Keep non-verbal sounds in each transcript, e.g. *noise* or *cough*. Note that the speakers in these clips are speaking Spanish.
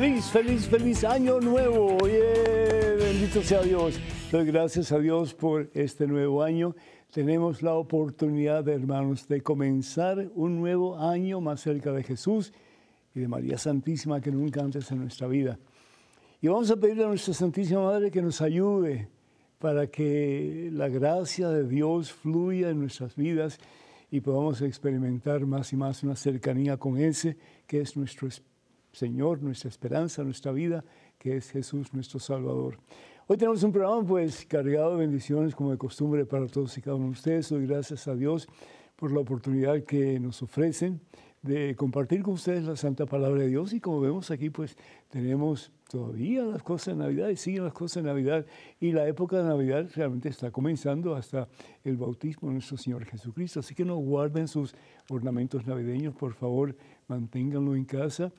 Feliz, feliz, feliz año nuevo. Bendito sea Dios. Gracias a Dios por este nuevo año. Tenemos la oportunidad, hermanos, de comenzar un nuevo año más cerca de Jesús y de María Santísima que nunca antes en nuestra vida. Y vamos a pedirle a nuestra Santísima Madre que nos ayude para que la gracia de Dios fluya en nuestras vidas y podamos experimentar más y más una cercanía con ese que es nuestro Señor, nuestra esperanza, nuestra vida, que es Jesús nuestro Salvador. Hoy tenemos un programa pues cargado de bendiciones como de costumbre para todos y cada uno de ustedes. Doy gracias a Dios por la oportunidad que nos ofrecen de compartir con ustedes la santa palabra de Dios y como vemos aquí pues tenemos todavía las cosas de Navidad y siguen las cosas de Navidad y la época de Navidad realmente está comenzando hasta el bautismo de nuestro Señor Jesucristo. Así que no guarden sus ornamentos navideños, por favor, manténganlo en casa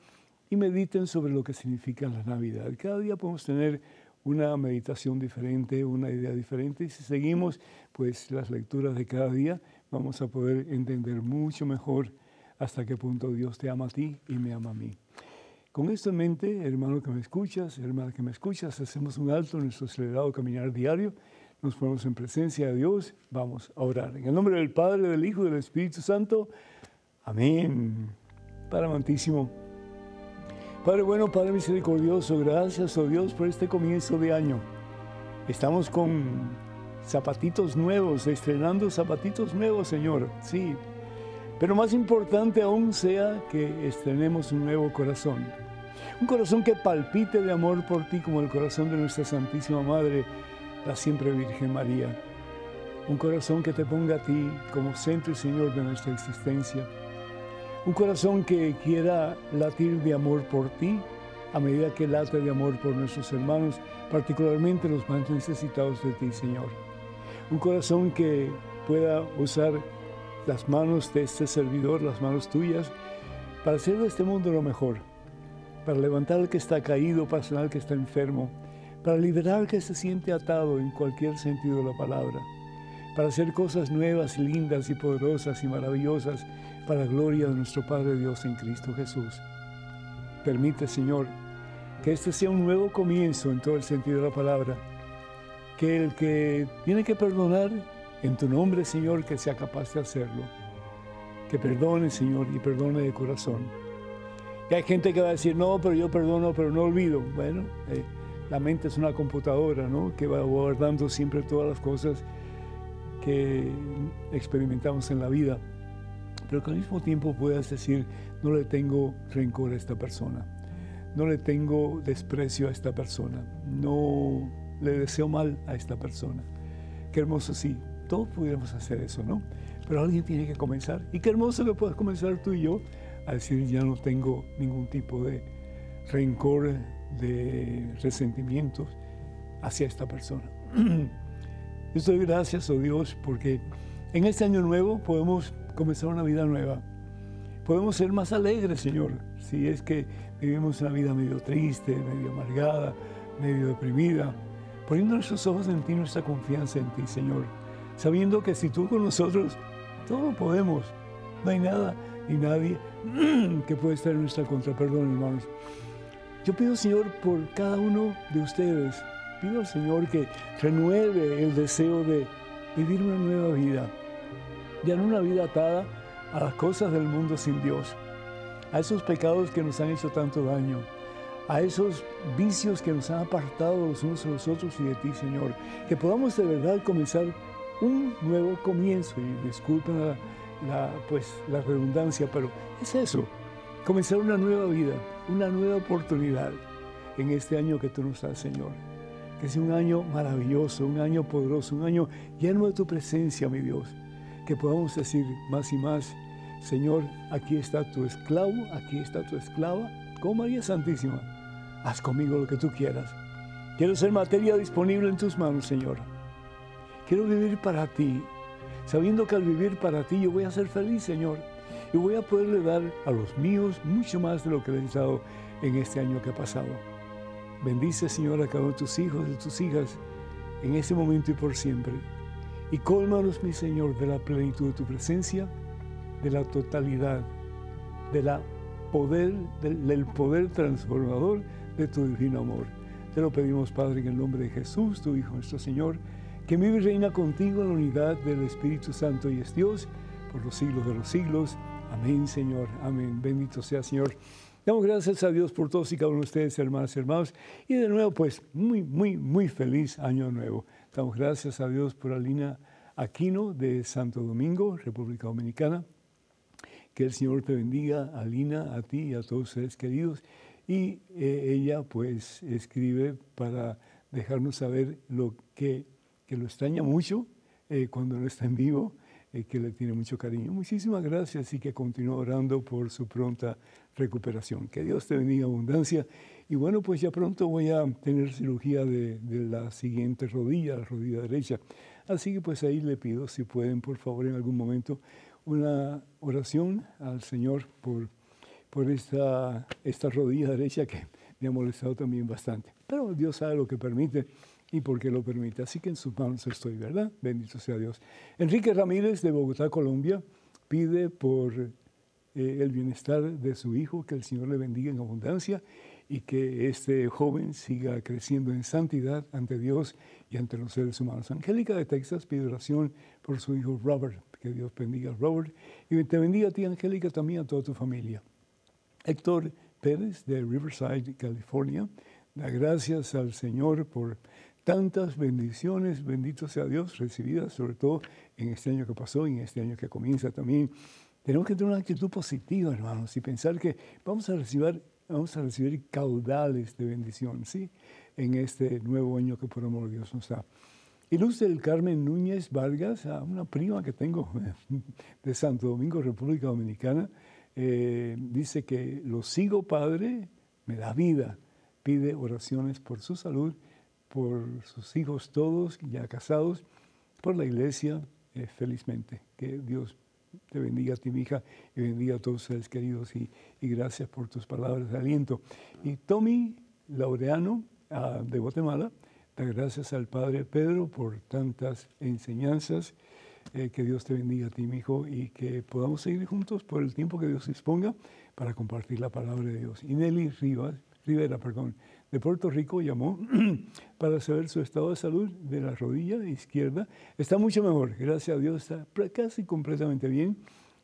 y mediten sobre lo que significa la Navidad. Cada día podemos tener una meditación diferente, una idea diferente y si seguimos pues las lecturas de cada día vamos a poder entender mucho mejor hasta qué punto Dios te ama a ti y me ama a mí. Con esto en mente, hermano que me escuchas, hermana que me escuchas, hacemos un alto en nuestro acelerado caminar diario, nos ponemos en presencia de Dios, vamos a orar. En el nombre del Padre, del Hijo y del Espíritu Santo, amén. Padre amantísimo, Padre bueno, Padre misericordioso, gracias, oh Dios, por este comienzo de año. Estamos con zapatitos nuevos, estrenando zapatitos nuevos, Señor, sí, pero más importante aún sea que estrenemos un nuevo corazón. Un corazón que palpite de amor por ti como el corazón de nuestra Santísima Madre, la siempre Virgen María. Un corazón que te ponga a ti como centro y Señor de nuestra existencia. Un corazón que quiera latir de amor por ti a medida que late de amor por nuestros hermanos, particularmente los más necesitados de ti, Señor. Un corazón que pueda usar las manos de este servidor, las manos tuyas, para hacer de este mundo lo mejor, para levantar al que está caído, para sanar al que está enfermo, para liberar al que se siente atado en cualquier sentido de la palabra, para hacer cosas nuevas, lindas y poderosas y maravillosas para la gloria de nuestro Padre Dios en Cristo Jesús. Permite, Señor, que este sea un nuevo comienzo en todo el sentido de la palabra, que el que tiene que perdonar en tu nombre, Señor, que sea capaz de hacerlo. Que perdone, Señor, y perdone de corazón. Y hay gente que va a decir, no, pero yo perdono, pero no olvido. Bueno, eh, la mente es una computadora, ¿no? Que va guardando siempre todas las cosas que experimentamos en la vida. Pero que al mismo tiempo puedas decir, no le tengo rencor a esta persona. No le tengo desprecio a esta persona. No le deseo mal a esta persona. Qué hermoso sí, todos pudiéramos hacer eso, ¿no? Pero alguien tiene que comenzar. Y qué hermoso que puedas comenzar tú y yo a decir, ya no tengo ningún tipo de rencor, de resentimientos hacia esta persona. *clears throat* Yo doy gracias, oh Dios, porque en este año nuevo podemos comenzar una vida nueva. Podemos ser más alegres, Señor, si es que vivimos una vida medio triste, medio amargada, medio deprimida, poniendo nuestros ojos en ti, nuestra confianza en ti, Señor sabiendo que si tú con nosotros, todo podemos. No hay nada ni nadie *clears throat* que pueda estar en nuestra contra. Perdón, hermanos. Yo pido, Señor, por cada uno de ustedes, pido al Señor que renueve el deseo de vivir una nueva vida. Ya no una vida atada a las cosas del mundo sin Dios, a esos pecados que nos han hecho tanto daño, a esos vicios que nos han apartado los unos de los otros y de ti, Señor. Que podamos de verdad comenzar un nuevo comienzo. Y disculpen la, pues, la redundancia, pero es eso, comenzar una nueva vida, una nueva oportunidad en este año que tú nos das, Señor. Sea un año maravilloso, un año poderoso, un año lleno de tu presencia, mi Dios. Que podamos decir más y más, Señor, aquí está tu esclavo, aquí está tu esclava, como María Santísima. Haz conmigo lo que tú quieras. Quiero ser materia disponible en tus manos, Señor. Quiero vivir para ti, sabiendo que al vivir para ti yo voy a ser feliz, Señor, y voy a poderle dar a los míos mucho más de lo que he dado en este año que ha pasado. Bendice, Señor, a cada uno de tus hijos y tus hijas en este momento y por siempre. Y cólmanos, mi Señor, de la plenitud de tu presencia, de la totalidad, de la poder, del, poder transformador de tu divino amor. Te lo pedimos, Padre, en el nombre de Jesús, tu Hijo, nuestro Señor, que vive y reina contigo en la unidad del Espíritu Santo y es Dios por los siglos de los siglos. Amén, Señor. Amén. Bendito sea, Señor. Damos gracias a Dios por todos y cada uno de ustedes, hermanas y hermanos. Y de nuevo, pues, muy, muy, muy feliz año nuevo. Damos gracias a Dios por Alina Aquino de Santo Domingo, República Dominicana. Que el Señor te bendiga, Alina, a ti y a todos ustedes queridos. Y eh, ella, pues, escribe para dejarnos saber lo que, que lo extraña mucho eh, cuando no está en vivo eh, que le tiene mucho cariño. Muchísimas gracias y que continúe orando por su pronta recuperación. Que Dios te bendiga abundancia. Y bueno, pues ya pronto voy a tener cirugía de, la siguiente rodilla, la rodilla derecha. Así que pues ahí le pido, si pueden, por favor, en algún momento, una oración al Señor por, por esta, esta rodilla derecha que me ha molestado también bastante. Pero Dios sabe lo que permite y porque lo permite. Así que en sus manos estoy, ¿verdad? Bendito sea Dios. Enrique Ramírez de Bogotá, Colombia, pide por eh, el bienestar de su hijo, que el Señor le bendiga en abundancia y que este joven siga creciendo en santidad ante Dios y ante los seres humanos. Angélica de Texas pide oración por su hijo Robert, que Dios bendiga a Robert y te bendiga a ti, Angélica, también a toda tu familia. Héctor Pérez de Riverside, California, da gracias al Señor por tantas bendiciones, bendito sea Dios, recibidas sobre todo en este año que pasó y en este año que comienza también. Tenemos que tener una actitud positiva, hermanos, y pensar que vamos a recibir, vamos a recibir caudales de bendición, ¿sí? En este nuevo año que por amor de Dios nos da. Y Luz del Carmen Núñez Vargas, una prima que tengo *laughs* de Santo Domingo, República Dominicana, eh, dice que lo sigo, Padre, me da vida, pide oraciones por su salud por sus hijos todos ya casados, por la iglesia, eh, felizmente. Que Dios te bendiga a ti, mi hija, y bendiga a todos ustedes queridos, y, gracias por tus palabras de aliento. Y Tommy Laureano, ah, de Guatemala, da gracias al Padre Pedro por tantas enseñanzas. Eh, que Dios te bendiga a ti, mi hijo, y que podamos seguir juntos por el tiempo que Dios disponga para compartir la palabra de Dios. Y Nelly Rivas, Rivera, perdón, de Puerto Rico llamó *clears throat* para saber su estado de salud de la rodilla izquierda. Está mucho mejor, gracias a Dios, está casi completamente bien.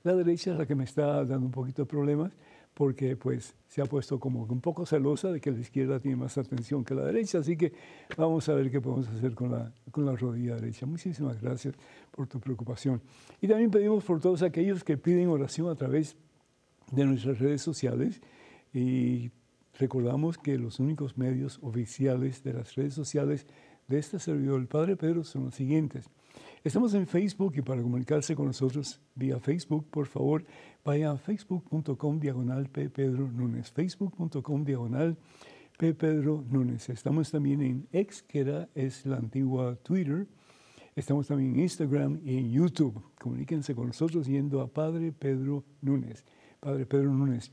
La derecha es la que me está dando un poquito de problemas porque pues se ha puesto como un poco celosa de que la izquierda tiene más atención que la derecha, así que vamos a ver qué podemos hacer con la, con la rodilla derecha. Muchísimas gracias por tu preocupación. Y también pedimos por todos aquellos que piden oración a través de nuestras redes sociales y Recordamos que los únicos medios oficiales de las redes sociales de este servidor, el Padre Pedro, son los siguientes. Estamos en Facebook y para comunicarse con nosotros vía Facebook, por favor, vaya a facebook.com diagonal P. Núñez. Facebook.com diagonal P. Núñez. Estamos también en X, que era, es la antigua Twitter. Estamos también en Instagram y en YouTube. Comuníquense con nosotros yendo a Padre Pedro Núñez. Padre Pedro Núñez.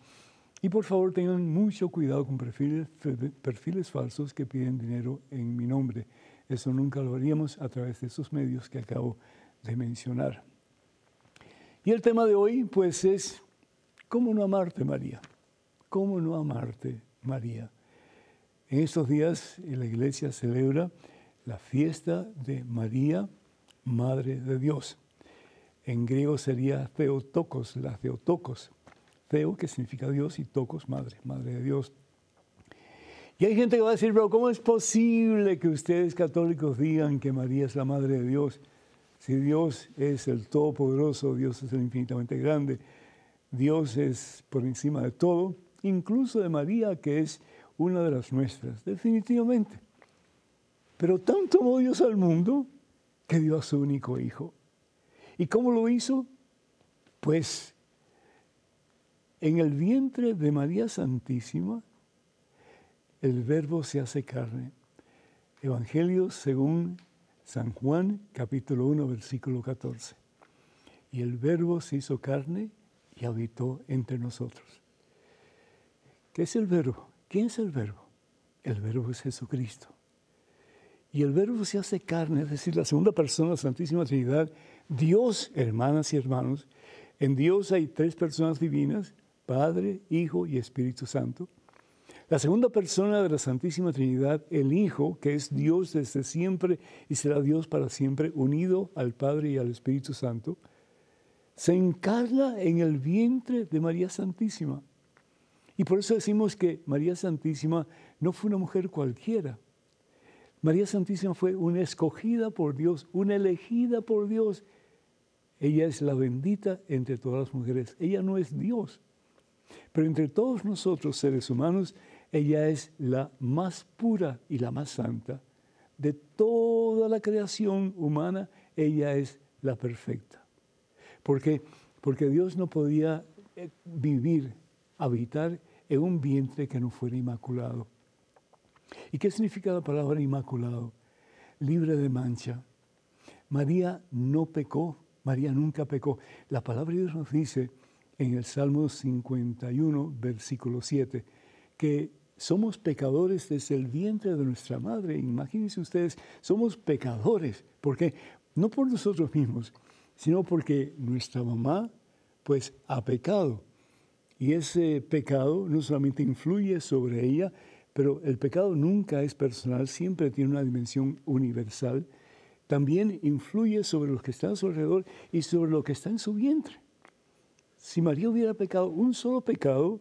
Y por favor tengan mucho cuidado con perfiles, falsos que piden dinero en mi nombre. Eso nunca lo haríamos a través de esos medios que acabo de mencionar. Y el tema de hoy, pues, es ¿cómo no amarte, María? ¿Cómo no amarte, María? En estos días la iglesia celebra la fiesta de María, Madre de Dios. En griego sería Theotokos, la Theotokos, Teo, que significa Dios, y Tocos, madre, madre de Dios. Y hay gente que va a decir, pero ¿cómo es posible que ustedes católicos digan que María es la madre de Dios? Si Dios es el Todopoderoso, Dios es el infinitamente grande, Dios es por encima de todo, incluso de María, que es una de las nuestras, definitivamente. Pero tanto amó Dios al mundo que dio a su único hijo. ¿Y cómo lo hizo? Pues en el vientre de María Santísima, el verbo se hace carne. Evangelio según San Juan, capítulo 1, versículo 14. Y el verbo se hizo carne y habitó entre nosotros. ¿Qué es el verbo? ¿Quién es el verbo? El verbo es Jesucristo. Y el verbo se hace carne, es decir, la segunda persona, la Santísima Trinidad, Dios, hermanas y hermanos. En Dios hay tres personas divinas, Padre, Hijo y Espíritu Santo. La segunda persona de la Santísima Trinidad, el Hijo, que es Dios desde siempre y será Dios para siempre, unido al Padre y al Espíritu Santo, se encarna en el vientre de María Santísima. Y por eso decimos que María Santísima no fue una mujer cualquiera. María Santísima fue una escogida por Dios, una elegida por Dios. Ella es la bendita entre todas las mujeres. Ella no es Dios. Pero entre todos nosotros, seres humanos, ella es la más pura y la más santa. De toda la creación humana, ella es la perfecta. ¿Por qué? Porque Dios no podía eh, vivir, habitar en un vientre que no fuera inmaculado. ¿Y qué significa la palabra inmaculado? Libre de mancha. María no pecó, María nunca pecó. La palabra de Dios nos dice en el Salmo 51, versículo 7, que somos pecadores desde el vientre de nuestra madre. Imagínense ustedes, somos pecadores. ¿Por qué? No por nosotros mismos, sino porque nuestra mamá pues ha pecado. Y ese pecado no solamente influye sobre ella, pero el pecado nunca es personal, siempre tiene una dimensión universal. También influye sobre los que están a su alrededor y sobre lo que está en su vientre. Si María hubiera pecado un solo pecado,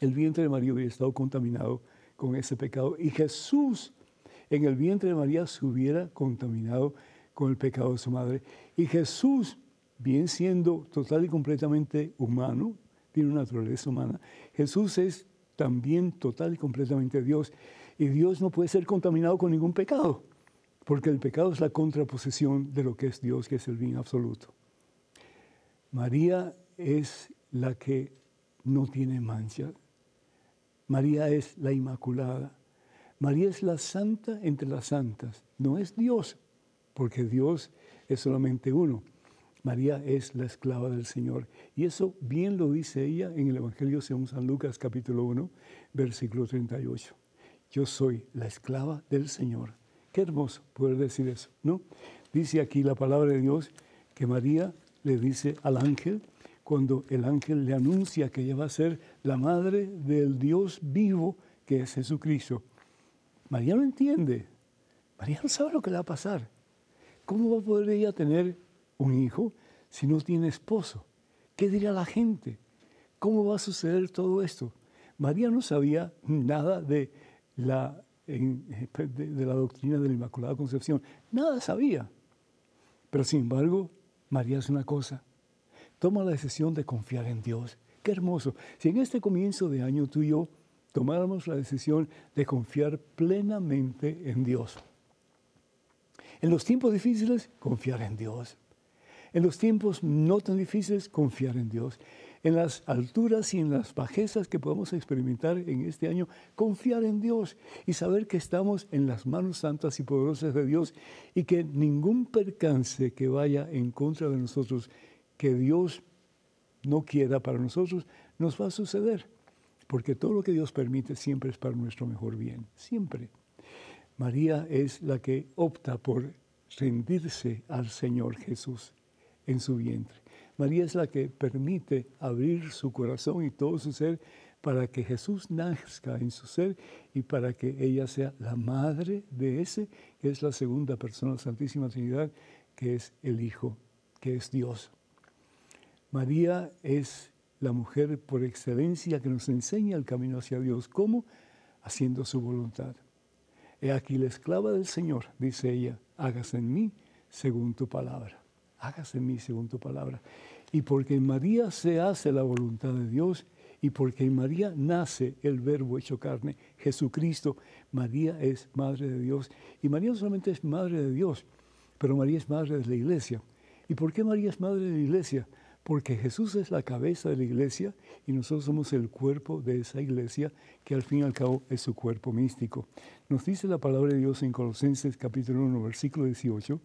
el vientre de María hubiera estado contaminado con ese pecado y Jesús en el vientre de María se hubiera contaminado con el pecado de su madre. Y Jesús, bien siendo total y completamente humano, tiene una naturaleza humana, Jesús es también total y completamente Dios. Y Dios no puede ser contaminado con ningún pecado, porque el pecado es la contraposición de lo que es Dios, que es el bien absoluto. María es la que no tiene mancha. María es la Inmaculada. María es la santa entre las santas. No es Dios, porque Dios es solamente uno. María es la esclava del Señor. Y eso bien lo dice ella en el Evangelio según San Lucas capítulo 1, versículo 38. Yo soy la esclava del Señor. Qué hermoso poder decir eso, ¿no? Dice aquí la palabra de Dios que María le dice al ángel, cuando el ángel le anuncia que ella va a ser la madre del Dios vivo que es Jesucristo. María no entiende, María no sabe lo que le va a pasar. ¿Cómo va a poder ella tener un hijo si no tiene esposo? ¿Qué dirá la gente? ¿Cómo va a suceder todo esto? María no sabía nada de la, de, la doctrina de la Inmaculada Concepción, nada sabía. Pero sin embargo, María es una cosa, toma la decisión de confiar en Dios. Qué hermoso. Si en este comienzo de año tú y yo tomáramos la decisión de confiar plenamente en Dios. En los tiempos difíciles, confiar en Dios. En los tiempos no tan difíciles, confiar en Dios. En las alturas y en las bajezas que podemos experimentar en este año, confiar en Dios y saber que estamos en las manos santas y poderosas de Dios y que ningún percance que vaya en contra de nosotros, que Dios no quiera para nosotros, nos va a suceder. Porque todo lo que Dios permite siempre es para nuestro mejor bien, siempre. María es la que opta por rendirse al Señor Jesús en su vientre. María es la que permite abrir su corazón y todo su ser para que Jesús nazca en su ser y para que ella sea la madre de ese, que es la segunda persona Santísima Trinidad, que es el Hijo, que es Dios. María es la mujer por excelencia que nos enseña el camino hacia Dios. ¿Cómo? Haciendo su voluntad. He aquí la esclava del Señor, dice ella, hágase en mí según tu palabra. Hágase en mí según tu palabra. Y porque en María se hace la voluntad de Dios y porque en María nace el verbo hecho carne, Jesucristo, María es madre de Dios. Y María no solamente es madre de Dios, pero María es madre de la iglesia. ¿Y por qué María es madre de la iglesia? Porque Jesús es la cabeza de la iglesia y nosotros somos el cuerpo de esa iglesia que al fin y al cabo es su cuerpo místico. Nos dice la palabra de Dios en Colosenses capítulo 1, versículo 18,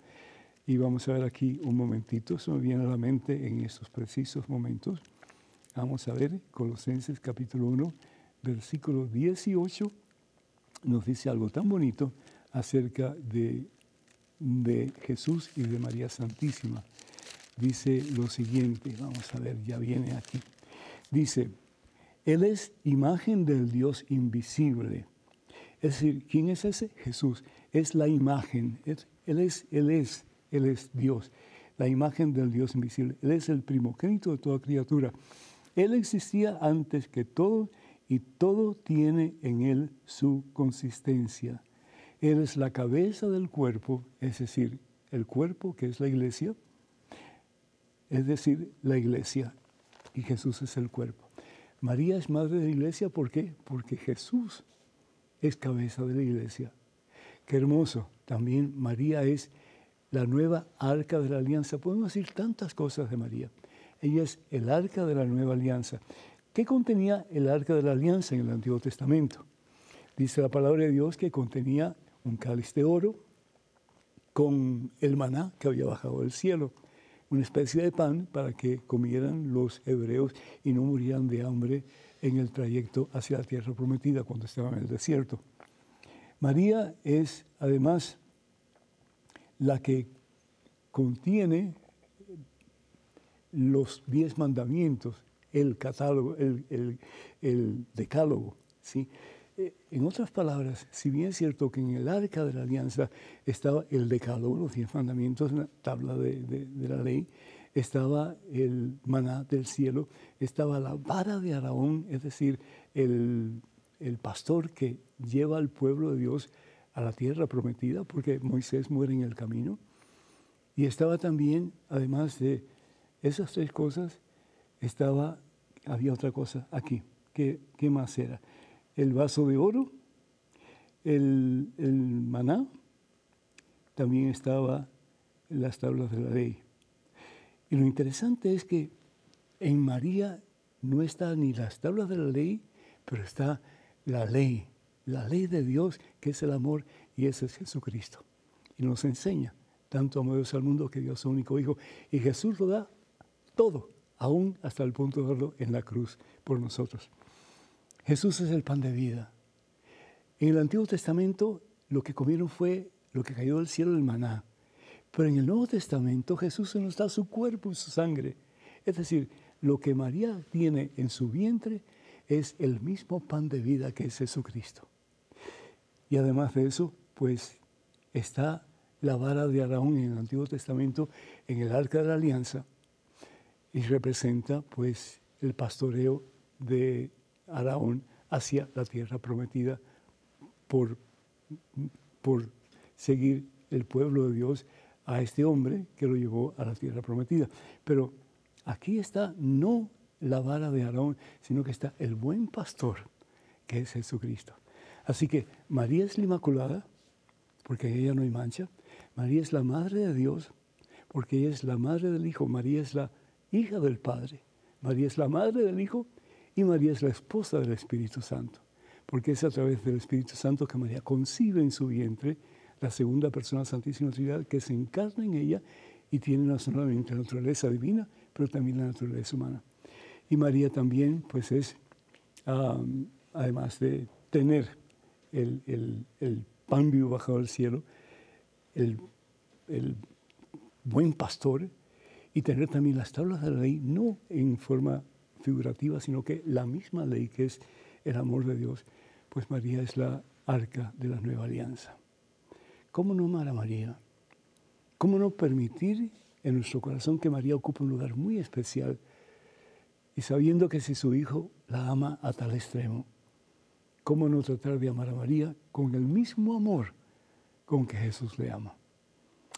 y vamos a ver aquí un momentito, eso me viene a la mente en estos precisos momentos. Vamos a ver, Colosenses capítulo 1, versículo 18, nos dice algo tan bonito acerca de, de Jesús y de María Santísima dice lo siguiente, vamos a ver, ya viene aquí. dice, Él es imagen del Dios invisible. Es decir, ¿quién es ese? Jesús. Es la imagen. él es, Él es, Él es Dios. La imagen del Dios invisible. Él es el primogénito de toda criatura. Él existía antes que todo y todo tiene en Él su consistencia. Él es la cabeza del cuerpo, es decir, el cuerpo que es la iglesia, es decir, la iglesia, y Jesús es el cuerpo. María es madre de la iglesia, ¿por qué? Porque Jesús es cabeza de la iglesia. Qué hermoso. También María es la nueva arca de la alianza. Podemos decir tantas cosas de María. Ella es el arca de la nueva alianza. ¿Qué contenía el arca de la alianza en el Antiguo Testamento? Dice la palabra de Dios que contenía un cáliz de oro con el maná que había bajado del cielo una especie de pan para que comieran los hebreos y no murieran de hambre en el trayecto hacia la tierra prometida cuando estaban en el desierto. María es además la que contiene los diez mandamientos, el catálogo, el, decálogo, ¿sí? En otras palabras, si bien es cierto que en el arca de la alianza estaba el decálogo, los diez mandamientos, la tabla de, la ley, estaba el maná del cielo, estaba la vara de Araón, es decir, el, el pastor que lleva al pueblo de Dios a la tierra prometida, porque Moisés muere en el camino. Y estaba también, además de esas tres cosas, estaba, había otra cosa aquí. ¿Qué, qué más era? El vaso de oro, el, maná, también estaba en las tablas de la ley. Y lo interesante es que en María no está ni las tablas de la ley, pero está la ley, la ley de Dios, que es el amor, y ese es Jesucristo. Y nos enseña, tanto amor Dios al mundo que Dios su único Hijo. Y Jesús lo da todo, aún hasta el punto de verlo en la cruz por nosotros. Jesús es el pan de vida. En el Antiguo Testamento lo que comieron fue lo que cayó del cielo del maná. Pero en el Nuevo Testamento Jesús nos da su cuerpo y su sangre. Es decir, lo que María tiene en su vientre es el mismo pan de vida que es Jesucristo. Y además de eso, pues está la vara de Araón en el Antiguo Testamento en el arca de la alianza y representa pues el pastoreo de Araón hacia la tierra prometida por, por seguir el pueblo de Dios a este hombre que lo llevó a la tierra prometida. Pero aquí está no la vara de Aarón, sino que está el buen pastor, que es Jesucristo. Así que María es la Inmaculada, porque ella no hay mancha. María es la Madre de Dios, porque ella es la Madre del Hijo. María es la hija del Padre. María es la Madre del Hijo y María es la esposa del Espíritu Santo, porque es a través del Espíritu Santo que María concibe en su vientre la segunda persona Santísima Trinidad que se encarna en ella y tiene no solamente la naturaleza divina, pero también la naturaleza humana. Y María también, pues es, además de tener el, pan vivo bajado del cielo, el, el buen pastor, y tener también las tablas de la ley, no en forma figurativa, sino que la misma ley que es el amor de Dios, pues María es la arca de la nueva alianza. ¿Cómo no amar a María? ¿Cómo no permitir en nuestro corazón que María ocupe un lugar muy especial y sabiendo que si su Hijo la ama a tal extremo, ¿cómo no tratar de amar a María con el mismo amor con que Jesús le ama?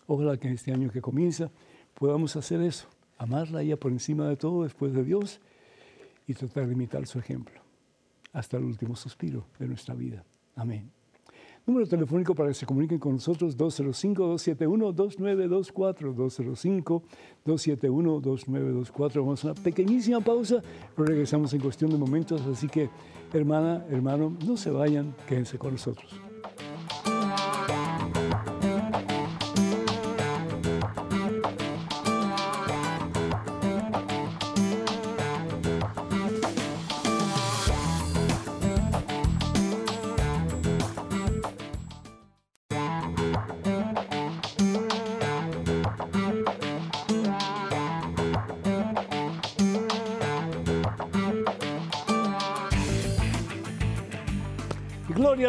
Ojalá que en este año que comienza podamos hacer eso, amarla a ella por encima de todo después de Dios y tratar de imitar su ejemplo hasta el último suspiro de nuestra vida. Amén. Número telefónico para que se comuniquen con nosotros 205-271-2924, 205-271-2924. Vamos a una pequeñísima pausa, pero regresamos en cuestión de momentos, así que hermana, hermano, no se vayan, quédense con nosotros.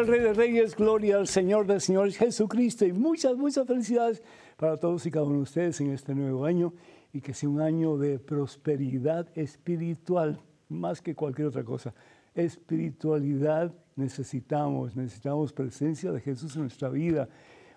Al Rey de Reyes, gloria al Señor de Señores Jesucristo y muchas, muchas felicidades para todos y cada uno de ustedes en este nuevo año y que sea un año de prosperidad espiritual más que cualquier otra cosa. Espiritualidad necesitamos, necesitamos presencia de Jesús en nuestra vida.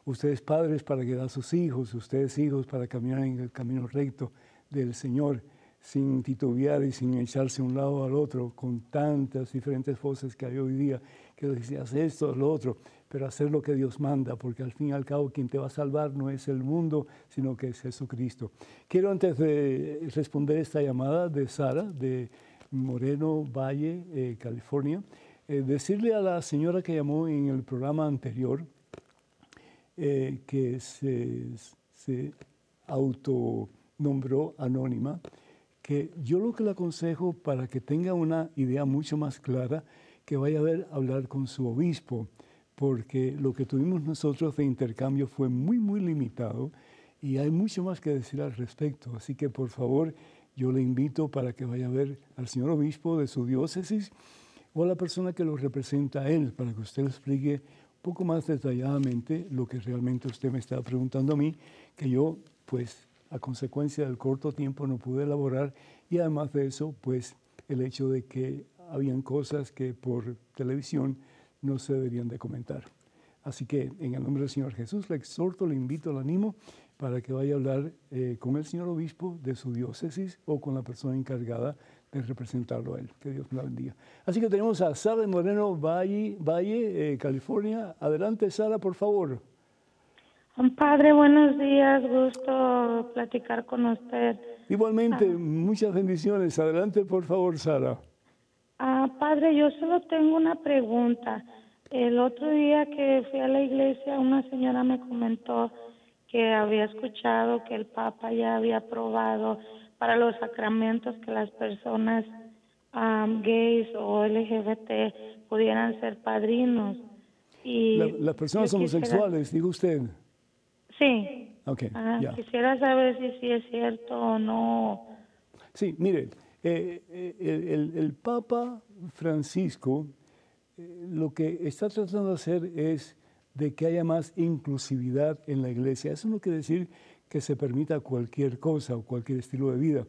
Ustedes padres para guiar a sus hijos, ustedes hijos para caminar en el camino recto del Señor sin titubear y sin echarse un lado al otro, con tantas diferentes voces que hay hoy día, que decían, haz esto, lo otro, pero hacer lo que Dios manda, porque al fin y al cabo quien te va a salvar no es el mundo, sino que es Jesucristo. Quiero antes de responder esta llamada de Sara, de Moreno Valle, eh, California, eh, decirle a la señora que llamó en el programa anterior eh, que se, se autonombró anónima, que yo lo que le aconsejo para que tenga una idea mucho más clara, que vaya a ver hablar con su obispo, porque lo que tuvimos nosotros de intercambio fue muy, muy limitado y hay mucho más que decir al respecto. Así que por favor, yo le invito para que vaya a ver al señor obispo de su diócesis o a la persona que lo representa a él, para que usted le explique un poco más detalladamente lo que realmente usted me está preguntando a mí, que yo pues a consecuencia del corto tiempo no pude elaborar y además de eso, pues el hecho de que habían cosas que por televisión no se deberían de comentar. Así que en el nombre del Señor Jesús le exhorto, le invito, le animo para que vaya a hablar eh, con el señor obispo de su diócesis o con la persona encargada de representarlo a él. Que Dios la bendiga. Así que tenemos a Sara Moreno Valle, Valle eh, California. Adelante, Sara, por favor. Padre, buenos días, gusto platicar con usted. Igualmente, ah. muchas bendiciones. Adelante, por favor, Sara. Ah, padre, yo solo tengo una pregunta. El otro día que fui a la iglesia, una señora me comentó que había escuchado que el Papa ya había aprobado para los sacramentos que las personas gays o LGBT pudieran ser padrinos. Y las personas homosexuales, digo usted. Sí. Okay, ah, Quisiera saber si, si es cierto o no. Sí, mire, eh, eh, el, Papa Francisco eh, lo que está tratando de hacer es de que haya más inclusividad en la iglesia. Eso no quiere decir que se permita cualquier cosa o cualquier estilo de vida.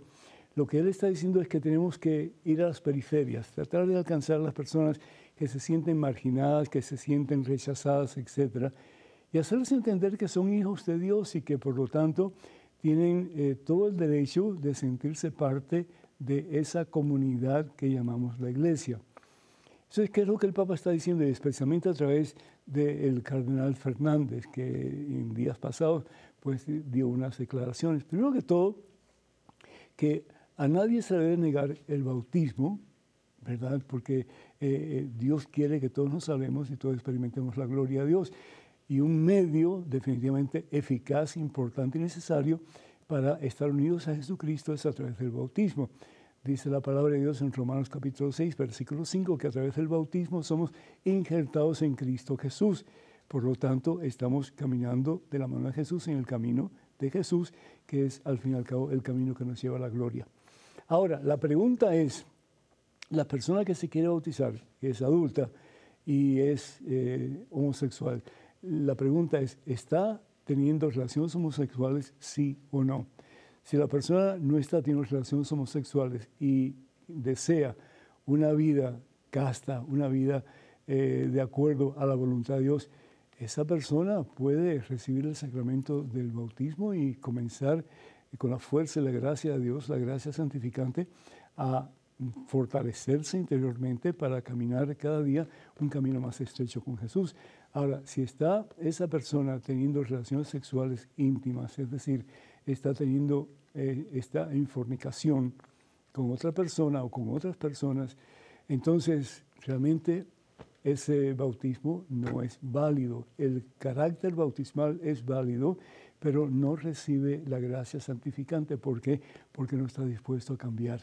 Lo que él está diciendo es que tenemos que ir a las periferias, tratar de alcanzar a las personas que se sienten marginadas, que se sienten rechazadas, etcétera, y hacerles entender que son hijos de Dios y que por lo tanto tienen eh, todo el derecho de sentirse parte de esa comunidad que llamamos la iglesia. Entonces, ¿qué es lo que el Papa está diciendo? especialmente a través del cardenal Fernández, que en días pasados pues, dio unas declaraciones. Primero que todo, que a nadie se debe negar el bautismo, ¿verdad? Porque eh, eh, Dios quiere que todos nos salvemos y todos experimentemos la gloria de Dios y un medio definitivamente eficaz, importante y necesario para estar unidos a Jesucristo es a través del bautismo. Dice la palabra de Dios en Romanos capítulo 6, versículo 5, que a través del bautismo somos injertados en Cristo Jesús. Por lo tanto, estamos caminando de la mano de Jesús en el camino de Jesús, que es al fin y al cabo el camino que nos lleva a la gloria. Ahora, la pregunta es, la persona que se quiere bautizar, que es adulta y es eh, homosexual, la pregunta es, ¿está teniendo relaciones homosexuales, sí o no? Si la persona no está teniendo relaciones homosexuales y desea una vida casta, una vida eh, de acuerdo a la voluntad de Dios, esa persona puede recibir el sacramento del bautismo y comenzar con la fuerza y la gracia de Dios, la gracia santificante, a fortalecerse interiormente para caminar cada día un camino más estrecho con Jesús. Ahora, si está esa persona teniendo relaciones sexuales íntimas, es decir, está teniendo, eh, está con otra persona o con otras personas, entonces realmente ese bautismo no es válido. El carácter bautismal es válido, pero no recibe la gracia santificante. ¿Por qué? Porque no está dispuesto a cambiar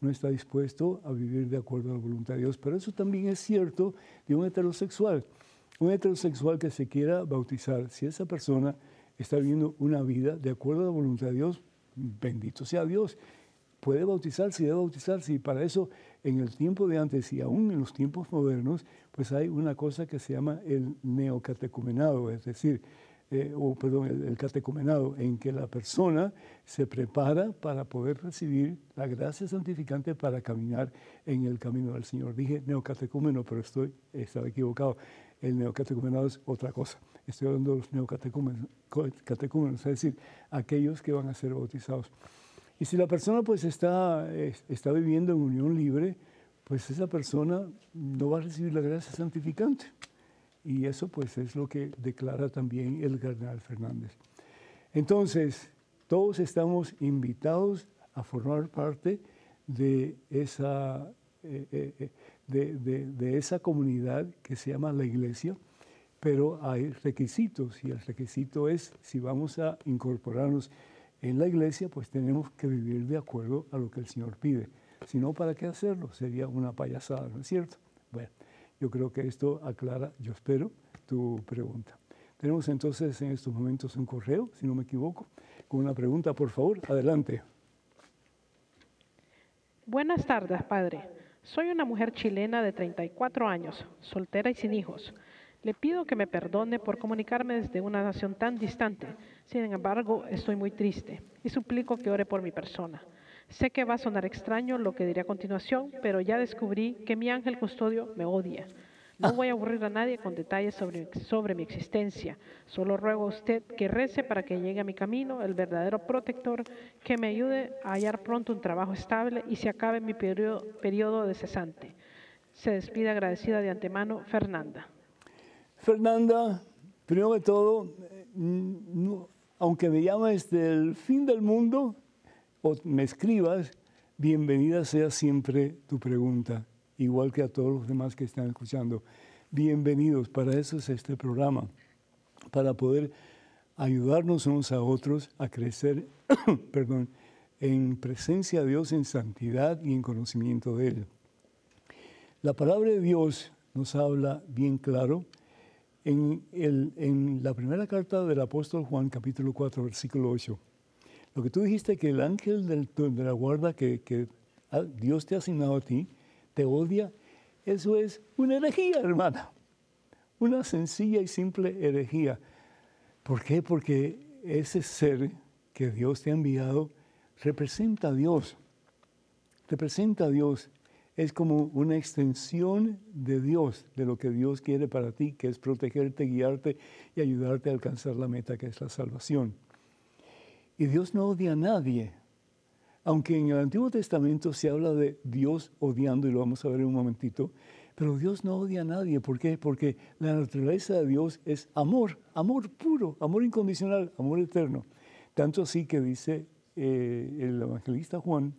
no está dispuesto a vivir de acuerdo a la voluntad de Dios. Pero eso también es cierto de un heterosexual. Un heterosexual que se quiera bautizar, si esa persona está viviendo una vida de acuerdo a la voluntad de Dios, bendito sea Dios. puede bautizarse y debe bautizarse. Y para eso, en el tiempo de antes y aún en los tiempos modernos, pues hay una cosa que se llama el neocatecumenado, es decir, eh, o perdón, el, catecumenado, en que la persona se prepara para poder recibir la gracia santificante para caminar en el camino del Señor. Dije neocatecúmeno, pero estoy, estaba equivocado. El neocatecumenado es otra cosa. Estoy hablando de los neocatecúmenos, es decir, aquellos que van a ser bautizados. Y si la persona pues está, está viviendo en unión libre, pues esa persona no va a recibir la gracia santificante. Y eso pues es lo que declara también el cardenal Fernández. Entonces, todos estamos invitados a formar parte de esa, eh, eh, de, de, esa comunidad que se llama la iglesia, pero hay requisitos y el requisito es si vamos a incorporarnos en la iglesia, pues tenemos que vivir de acuerdo a lo que el Señor pide. Si no, ¿para qué hacerlo? Sería una payasada, ¿no es cierto? Bueno. Yo creo que esto aclara, yo espero, tu pregunta. Tenemos entonces en estos momentos un correo, si no me equivoco, con una pregunta, por favor, adelante. Buenas tardes, padre. Soy una mujer chilena de 34 años, soltera y sin hijos. Le pido que me perdone por comunicarme desde una nación tan distante. Sin embargo, estoy muy triste y suplico que ore por mi persona. Sé que va a sonar extraño lo que diré a continuación, pero ya descubrí que mi ángel custodio me odia. No voy a aburrir a nadie con detalles sobre, sobre mi existencia. Solo ruego a usted que rece para que llegue a mi camino el verdadero protector, que me ayude a hallar pronto un trabajo estable y se acabe mi periodo, periodo de cesante. Se despide agradecida de antemano, Fernanda. Fernanda, primero de todo, mm, aunque me llames del fin del mundo, me escribas, bienvenida sea siempre tu pregunta, igual que a todos los demás que están escuchando. Bienvenidos, para eso es este programa, para poder ayudarnos unos a otros a crecer, *coughs* perdón, en presencia de Dios, en santidad y en conocimiento de Él. La palabra de Dios nos habla bien claro en, el, en la primera carta del apóstol Juan, capítulo 4, versículo 8. Lo que tú dijiste que el ángel de la guarda que, Dios te ha asignado a ti te odia, eso es una herejía, hermana. Una sencilla y simple herejía. ¿Por qué? Porque ese ser que Dios te ha enviado representa a Dios. Representa a Dios. Es como una extensión de Dios, de lo que Dios quiere para ti, que es protegerte, guiarte y ayudarte a alcanzar la meta que es la salvación. Y Dios no odia a nadie. Aunque en el Antiguo Testamento se habla de Dios odiando, y lo vamos a ver en un momentito, pero Dios no odia a nadie. ¿Por qué? Porque la naturaleza de Dios es amor, amor puro, amor incondicional, amor eterno. Tanto así que dice eh, el evangelista Juan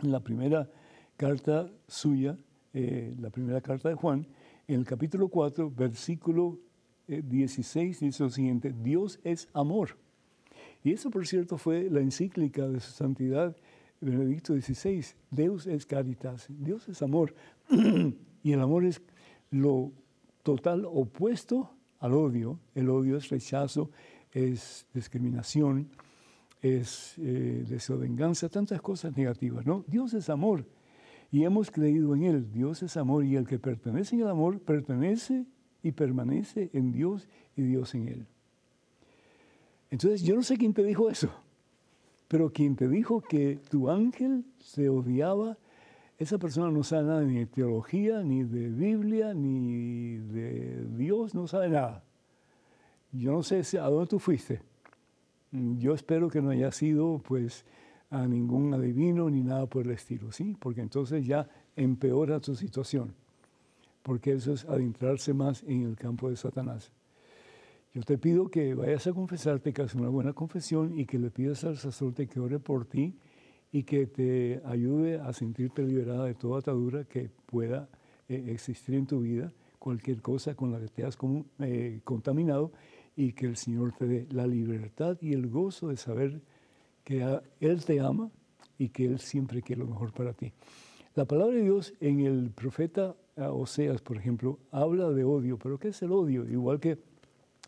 en la primera carta suya, eh, la primera carta de Juan, en el capítulo 4, versículo 16, eh, dice lo siguiente, Dios es amor. Y eso, por cierto, fue la encíclica de su santidad Benedicto XVI, Deus es caritas, Dios es amor. *clears throat* y el amor es lo total opuesto al odio. El odio es rechazo, es discriminación, es eh, deseo de venganza, tantas cosas negativas, ¿no? Dios es amor y hemos creído en Él. Dios es amor y el que pertenece en el amor pertenece y permanece en Dios y Dios en Él. Entonces, yo no sé quién te dijo eso, pero quien te dijo que tu ángel se odiaba, esa persona no sabe nada ni de teología, ni de Biblia, ni de Dios, no sabe nada. Yo no sé a dónde tú fuiste. Yo espero que no haya sido, pues, a ningún adivino ni nada por el estilo, ¿sí? Porque entonces ya empeora tu situación, porque eso es adentrarse más en el campo de Satanás. Yo te pido que vayas a confesarte, que hagas una buena confesión y que le pidas al sacerdote que ore por ti y que te ayude a sentirte liberada de toda atadura que pueda eh, existir en tu vida, cualquier cosa con la que te has eh, contaminado y que el Señor te dé la libertad y el gozo de saber que Él te ama y que Él siempre quiere lo mejor para ti. La palabra de Dios en el profeta eh, Oseas, por ejemplo, habla de odio, pero ¿qué es el odio? Igual que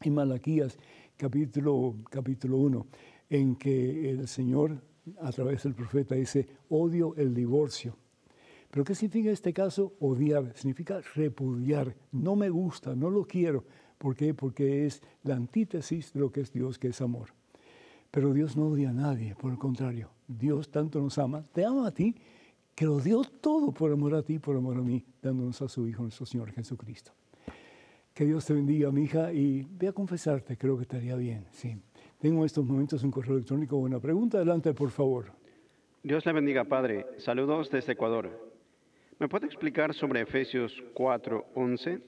en Malaquías capítulo, capítulo 1, en que el Señor a través del profeta, dice, odio el divorcio. Pero ¿qué significa en este caso odiar? Significa repudiar. No me gusta, no lo quiero. ¿Por qué? Porque es la antítesis de lo que es Dios, que es amor. Pero Dios no odia a nadie, por el contrario. Dios tanto nos ama, te ama a ti, que lo dio todo por amor a ti, por amor a mí, dándonos a su Hijo, nuestro Señor Jesucristo. Que Dios te bendiga, mi hija, y ve a confesarte, creo que estaría bien, sí. Tengo en estos momentos un correo electrónico, una pregunta, adelante, por favor. Dios le bendiga, Padre. Saludos desde Ecuador. ¿Me puede explicar sobre Efesios 4, 11?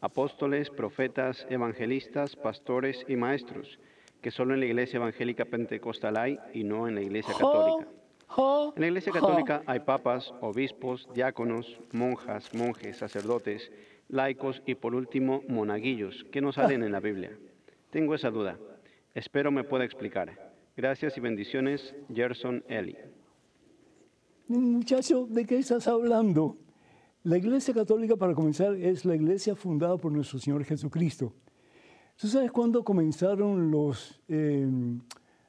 Apóstoles, profetas, evangelistas, pastores y maestros, que solo en la iglesia evangélica pentecostal hay y no en la iglesia católica. En la iglesia católica hay papas, obispos, diáconos, monjas, monjes, sacerdotes, laicos y por último monaguillos, que no salen en la Biblia. Tengo esa duda. Espero me pueda explicar. Gracias y bendiciones, Gerson Eli. Muchacho, ¿de qué estás hablando? La Iglesia Católica, para comenzar, es la iglesia fundada por nuestro Señor Jesucristo. ¿Tú sabes cuándo comenzaron los, em,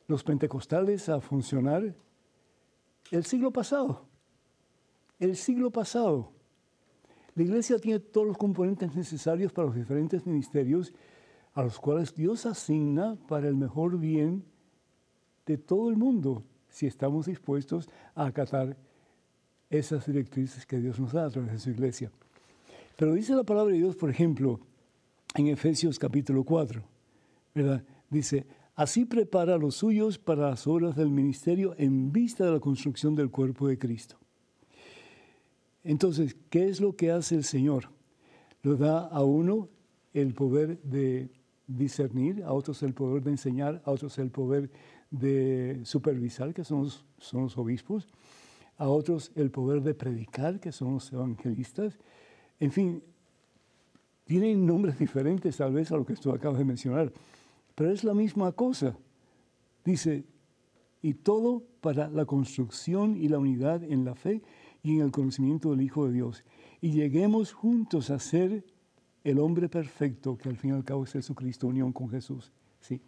los pentecostales a funcionar? El siglo pasado. El siglo pasado. La iglesia tiene todos los componentes necesarios para los diferentes ministerios a los cuales Dios asigna para el mejor bien de todo el mundo, si estamos dispuestos a acatar esas directrices que Dios nos da a través de su iglesia. Pero dice la palabra de Dios, por ejemplo, en Efesios capítulo 4, ¿verdad? Dice, Así prepara a los suyos para las obras del ministerio en vista de la construcción del cuerpo de Cristo. Entonces, ¿qué es lo que hace el Señor? Lo da a uno el poder de discernir, a otros el poder de enseñar, a otros el poder de supervisar, que son los, son los obispos, a otros el poder de predicar, que son los evangelistas. En fin, tienen nombres *laughs* diferentes tal vez a lo que tú acabas de mencionar pero es la misma cosa. Dice, y todo para la construcción y la unidad en la fe y en el conocimiento del Hijo de Dios. Y lleguemos juntos a ser el hombre perfecto, que al fin y al cabo es Jesucristo, unión con Jesús. ¿sí?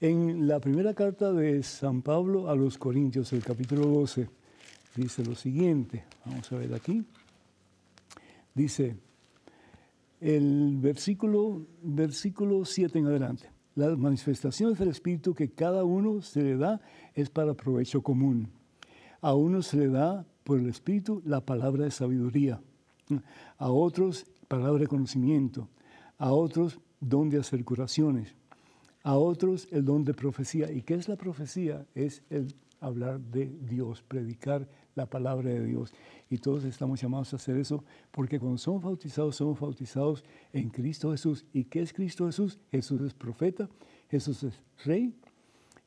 En la primera carta de San Pablo a los Corintios, el capítulo 12, dice lo siguiente. Vamos a ver aquí. Dice el versículo, versículo 7 en adelante las manifestaciones del Espíritu que cada uno se le da es para provecho común. A uno se le da por el Espíritu la palabra de sabiduría, a otros palabra de conocimiento, a otros don de hacer curaciones, a otros el don de profecía. ¿Y qué es la profecía? Es el hablar de Dios, predicar la palabra de Dios. Y todos estamos llamados a hacer eso porque cuando somos bautizados, somos bautizados en Cristo Jesús. ¿Y qué es Cristo Jesús? Jesús es profeta, Jesús es rey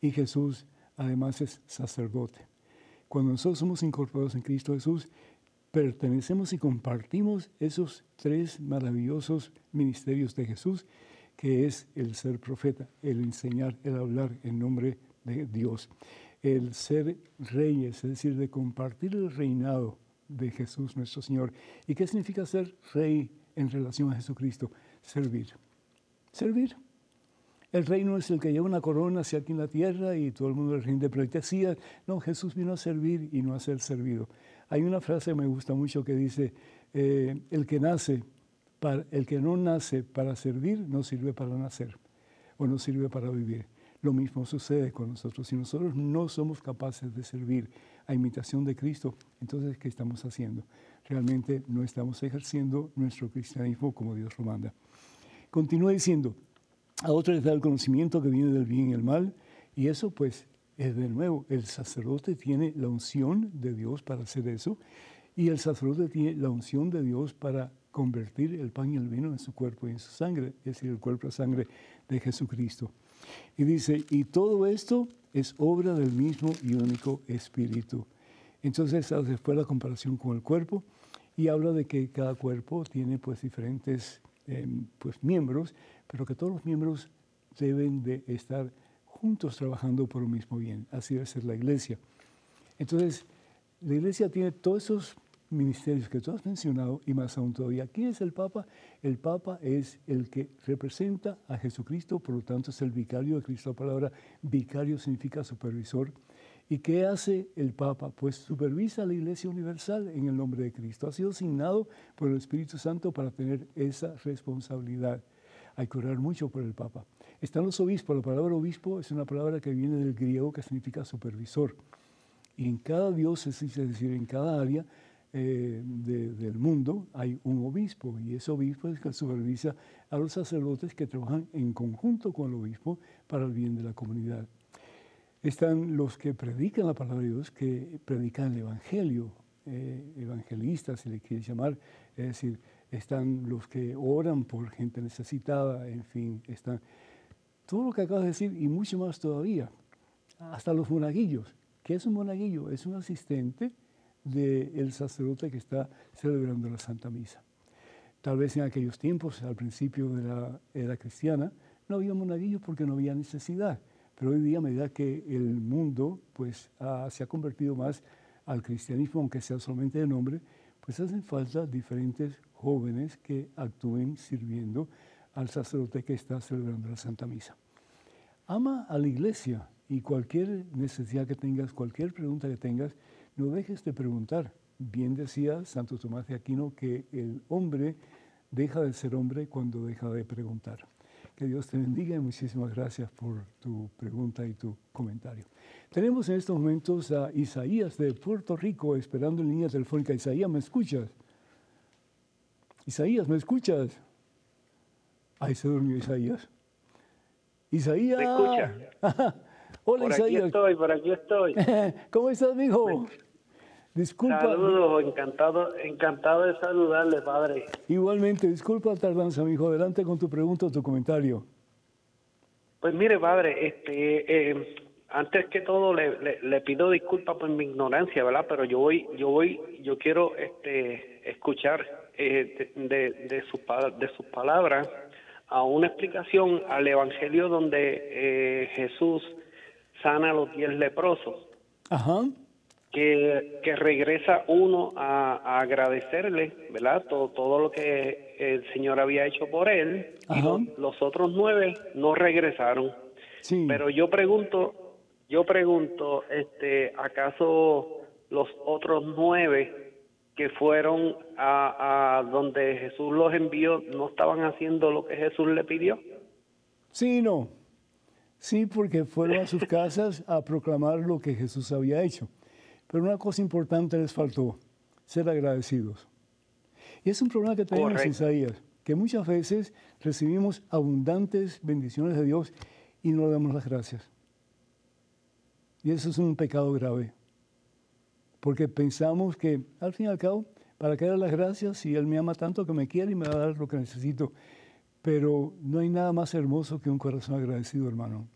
y Jesús además es sacerdote. Cuando nosotros somos incorporados en Cristo Jesús, pertenecemos y compartimos esos tres maravillosos ministerios de Jesús, que es el ser profeta, el enseñar, el hablar en nombre de Dios el ser reyes, es decir, de compartir el reinado de Jesús nuestro Señor. ¿Y qué significa ser rey en relación a Jesucristo? Servir. Servir. El reino es el que lleva una corona hacia aquí en la tierra y todo el mundo le rinde pleitesía. No, Jesús vino a servir y no a ser servido. Hay una frase que me gusta mucho que dice, eh, el, que nace para, el que no nace para servir no sirve para nacer o no sirve para vivir. Lo mismo sucede con nosotros. Si nosotros no somos capaces de servir a imitación de Cristo, entonces ¿qué estamos haciendo? Realmente no estamos ejerciendo nuestro cristianismo como Dios lo manda. Continúa diciendo, a otros les da el conocimiento que viene del bien y el mal, y eso pues es de nuevo, el sacerdote tiene la unción de Dios para hacer eso, y el sacerdote tiene la unción de Dios para convertir el pan y el vino en su cuerpo y en su sangre, es decir, el cuerpo y sangre de Jesucristo. Y dice, y todo esto es obra del mismo y único Espíritu. Entonces hace después la comparación con el cuerpo y habla de que cada cuerpo tiene pues diferentes em, pues, miembros, pero que todos los miembros deben de estar juntos trabajando por un mismo bien. Así debe ser la iglesia. Entonces, la iglesia tiene todos esos ministerios que tú has mencionado y más aún todavía. ¿Quién es el Papa? El Papa es el que representa a Jesucristo, por lo tanto es el vicario de Cristo. La palabra vicario significa supervisor ¿Y qué hace el Papa? Pues supervisa la Iglesia Universal en el nombre de Cristo. Ha sido asignado por el Espíritu Santo para tener esa responsabilidad. Hay que orar mucho por el Papa. Están los obispos. La palabra obispo es una palabra que viene del griego que significa supervisor. Y en cada diócesis, es decir, en cada área eh, del mundo, hay un obispo. Y ese obispo es el que supervisa a los sacerdotes que trabajan en conjunto con el obispo para el bien de la comunidad. Están los que predican la palabra de Dios, que predican el Evangelio, eh, evangelistas, si le quieres llamar, es decir, están los que oran por gente necesitada, en fin, están todo lo que acabas de decir y mucho más todavía, hasta los monaguillos. ¿Qué es un monaguillo? Es un asistente del sacerdote que está celebrando la Santa Misa. Tal vez en aquellos tiempos, al principio de la era cristiana, no había monaguillos porque no había necesidad. Pero hoy día, a medida que el mundo pues, se ha convertido más al cristianismo, aunque sea solamente de nombre, pues hacen falta diferentes jóvenes que actúen sirviendo al sacerdote que está celebrando la Santa Misa. Ama a la iglesia y cualquier necesidad que tengas, cualquier pregunta que tengas, no dejes de preguntar. Bien decía Santo Tomás de Aquino que el hombre deja de ser hombre cuando deja de preguntar. Que Dios te bendiga y muchísimas gracias por tu pregunta y tu comentario. Tenemos en estos momentos a Isaías de Puerto Rico esperando en línea telefónica. Isaías, ¿me escuchas? Isaías, ¿me escuchas? Ahí se durmió Isaías. Isaías. ¿Me escucha? *laughs* Hola, por Isaías. aquí estoy, por aquí estoy. *laughs* ¿Cómo estás, mijo? Disculpa. Saludos, encantado, encantado de saludarle, padre. Igualmente, disculpa tardanza, mijo. Adelante con tu pregunta o tu comentario. Pues mire, padre, este, eh, antes que todo le, le, le, pido disculpas por mi ignorancia, ¿verdad? Pero yo voy, yo voy, yo quiero este, escuchar eh, de, sus, de sus palabras a una explicación al Evangelio donde eh, Jesús sana a los diez leprosos. Ajá. Que, que regresa uno a, a, agradecerle, ¿verdad? Todo, todo lo que el Señor había hecho por él. Ajá. Y los, los otros nueve no regresaron. Sí. Pero yo pregunto, yo pregunto, este, ¿acaso los otros nueve que fueron a, a, donde Jesús los envió no estaban haciendo lo que Jesús le pidió? Sí, no. Sí, porque fueron a sus casas a proclamar lo que Jesús había hecho. Pero una cosa importante les faltó, ser agradecidos. Y es un problema que tenemos. Isaías, que muchas veces recibimos abundantes bendiciones de Dios y no le damos las gracias. Y eso es un pecado grave. Porque pensamos que, al fin y al cabo, ¿para qué dar las gracias si Él me ama tanto que me quiere y me va a dar lo que necesito? Pero no hay nada más hermoso que un corazón agradecido, hermano.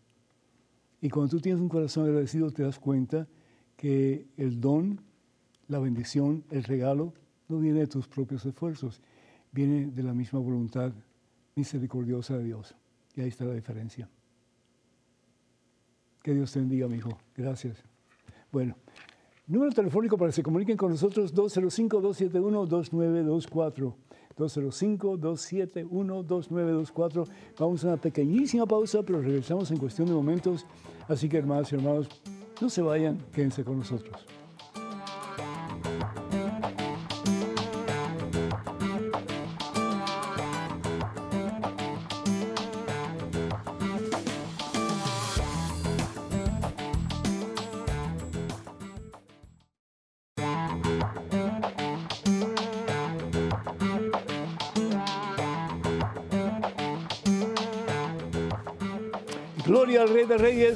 Y cuando tú tienes un corazón agradecido, te das cuenta que el don, la bendición, el regalo, no viene de tus propios esfuerzos, viene de la misma voluntad misericordiosa de Dios. Y ahí está la diferencia. Que Dios te bendiga, mi hijo. Gracias. Bueno, número telefónico para que se comuniquen con nosotros, 205-271-2924. 205-271-2924. Vamos a una pequeñísima pausa, pero regresamos en cuestión de momentos. Así que, hermanos y hermanos, no se vayan, quédense con nosotros.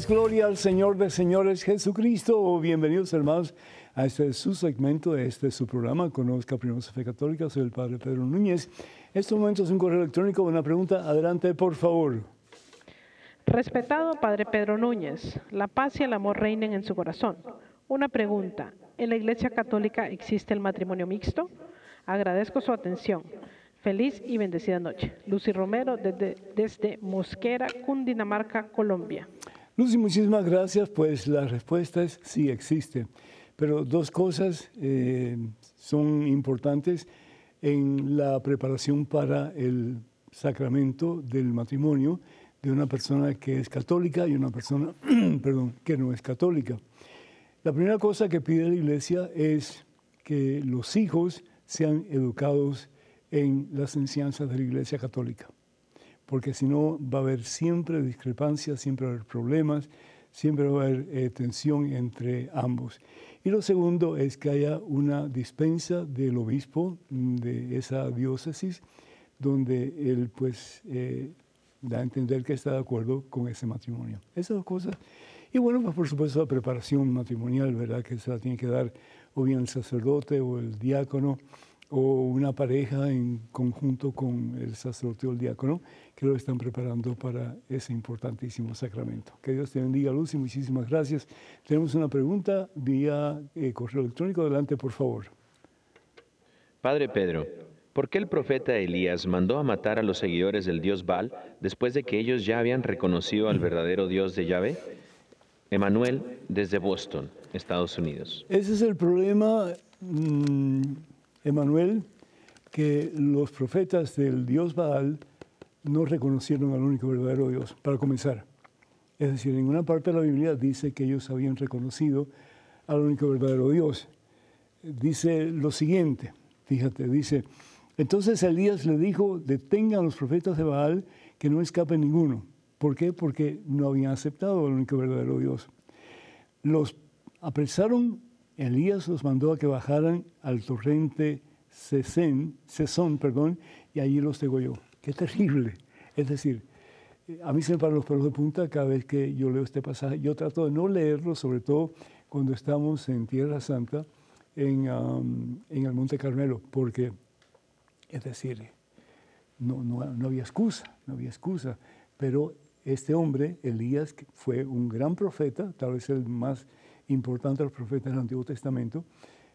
Gloria al Señor de Señores Jesucristo. Bienvenidos hermanos a este su segmento, de este su programa, Conozca Primero su Fe Católica. Soy el Padre Pedro Núñez. Este momento es un correo electrónico, una pregunta. Adelante, por favor. Respetado Padre Pedro Núñez, la paz y el amor reinen en su corazón. Una pregunta, ¿en la Iglesia Católica existe el matrimonio mixto? Agradezco su atención. Feliz y bendecida noche. Lucy Romero desde Mosquera, Cundinamarca, Colombia. Muchísimas gracias. Pues la respuesta es sí existe. Pero dos cosas eh, son importantes en la preparación para el sacramento del matrimonio de una persona que es católica y una persona, *clears throat* perdón, que no es católica. La primera cosa que pide la iglesia es que los hijos sean educados en las enseñanzas de la iglesia católica, porque si no va a haber siempre discrepancias, siempre va a haber problemas, siempre va a haber eh, tensión entre ambos. Y lo segundo es que haya una dispensa del obispo de esa diócesis, donde él pues eh, da a entender que está de acuerdo con ese matrimonio. Esas dos cosas. Y bueno, pues por supuesto la preparación matrimonial, ¿verdad? Que se la tiene que dar o bien el sacerdote o el diácono o una pareja en conjunto con el sacerdote o el diácono que lo están preparando para ese importantísimo sacramento. Que Dios te bendiga, Luz, y muchísimas gracias. Tenemos una pregunta vía eh, correo electrónico. Adelante, por favor. Padre Pedro, ¿por qué el profeta Elías mandó a matar a los seguidores del dios Baal después de que ellos ya habían reconocido al verdadero Dios de Yahvé? Emanuel, desde Boston, Estados Unidos. Ese es el problema. Mm, Emanuel, que los profetas del dios Baal no reconocieron al único verdadero Dios, para comenzar. Es decir, en una parte de la Biblia dice que ellos habían reconocido al único verdadero Dios. Dice lo siguiente, fíjate, dice, entonces Elías le dijo, detengan a los profetas de Baal que no escape ninguno. ¿Por qué? Porque no habían aceptado al único verdadero Dios. Los apresaron Elías los mandó a que bajaran al torrente Cesón, perdón, y allí los degolló. Qué terrible. Es decir, a mí se me paran los pelos de punta cada vez que yo leo este pasaje. Yo trato de no leerlo, sobre todo cuando estamos en Tierra Santa, en, el Monte Carmelo, porque, es decir, no, no, no había excusa, no había excusa. Pero este hombre, Elías, fue un gran profeta, tal vez el más importante los profetas del Antiguo Testamento,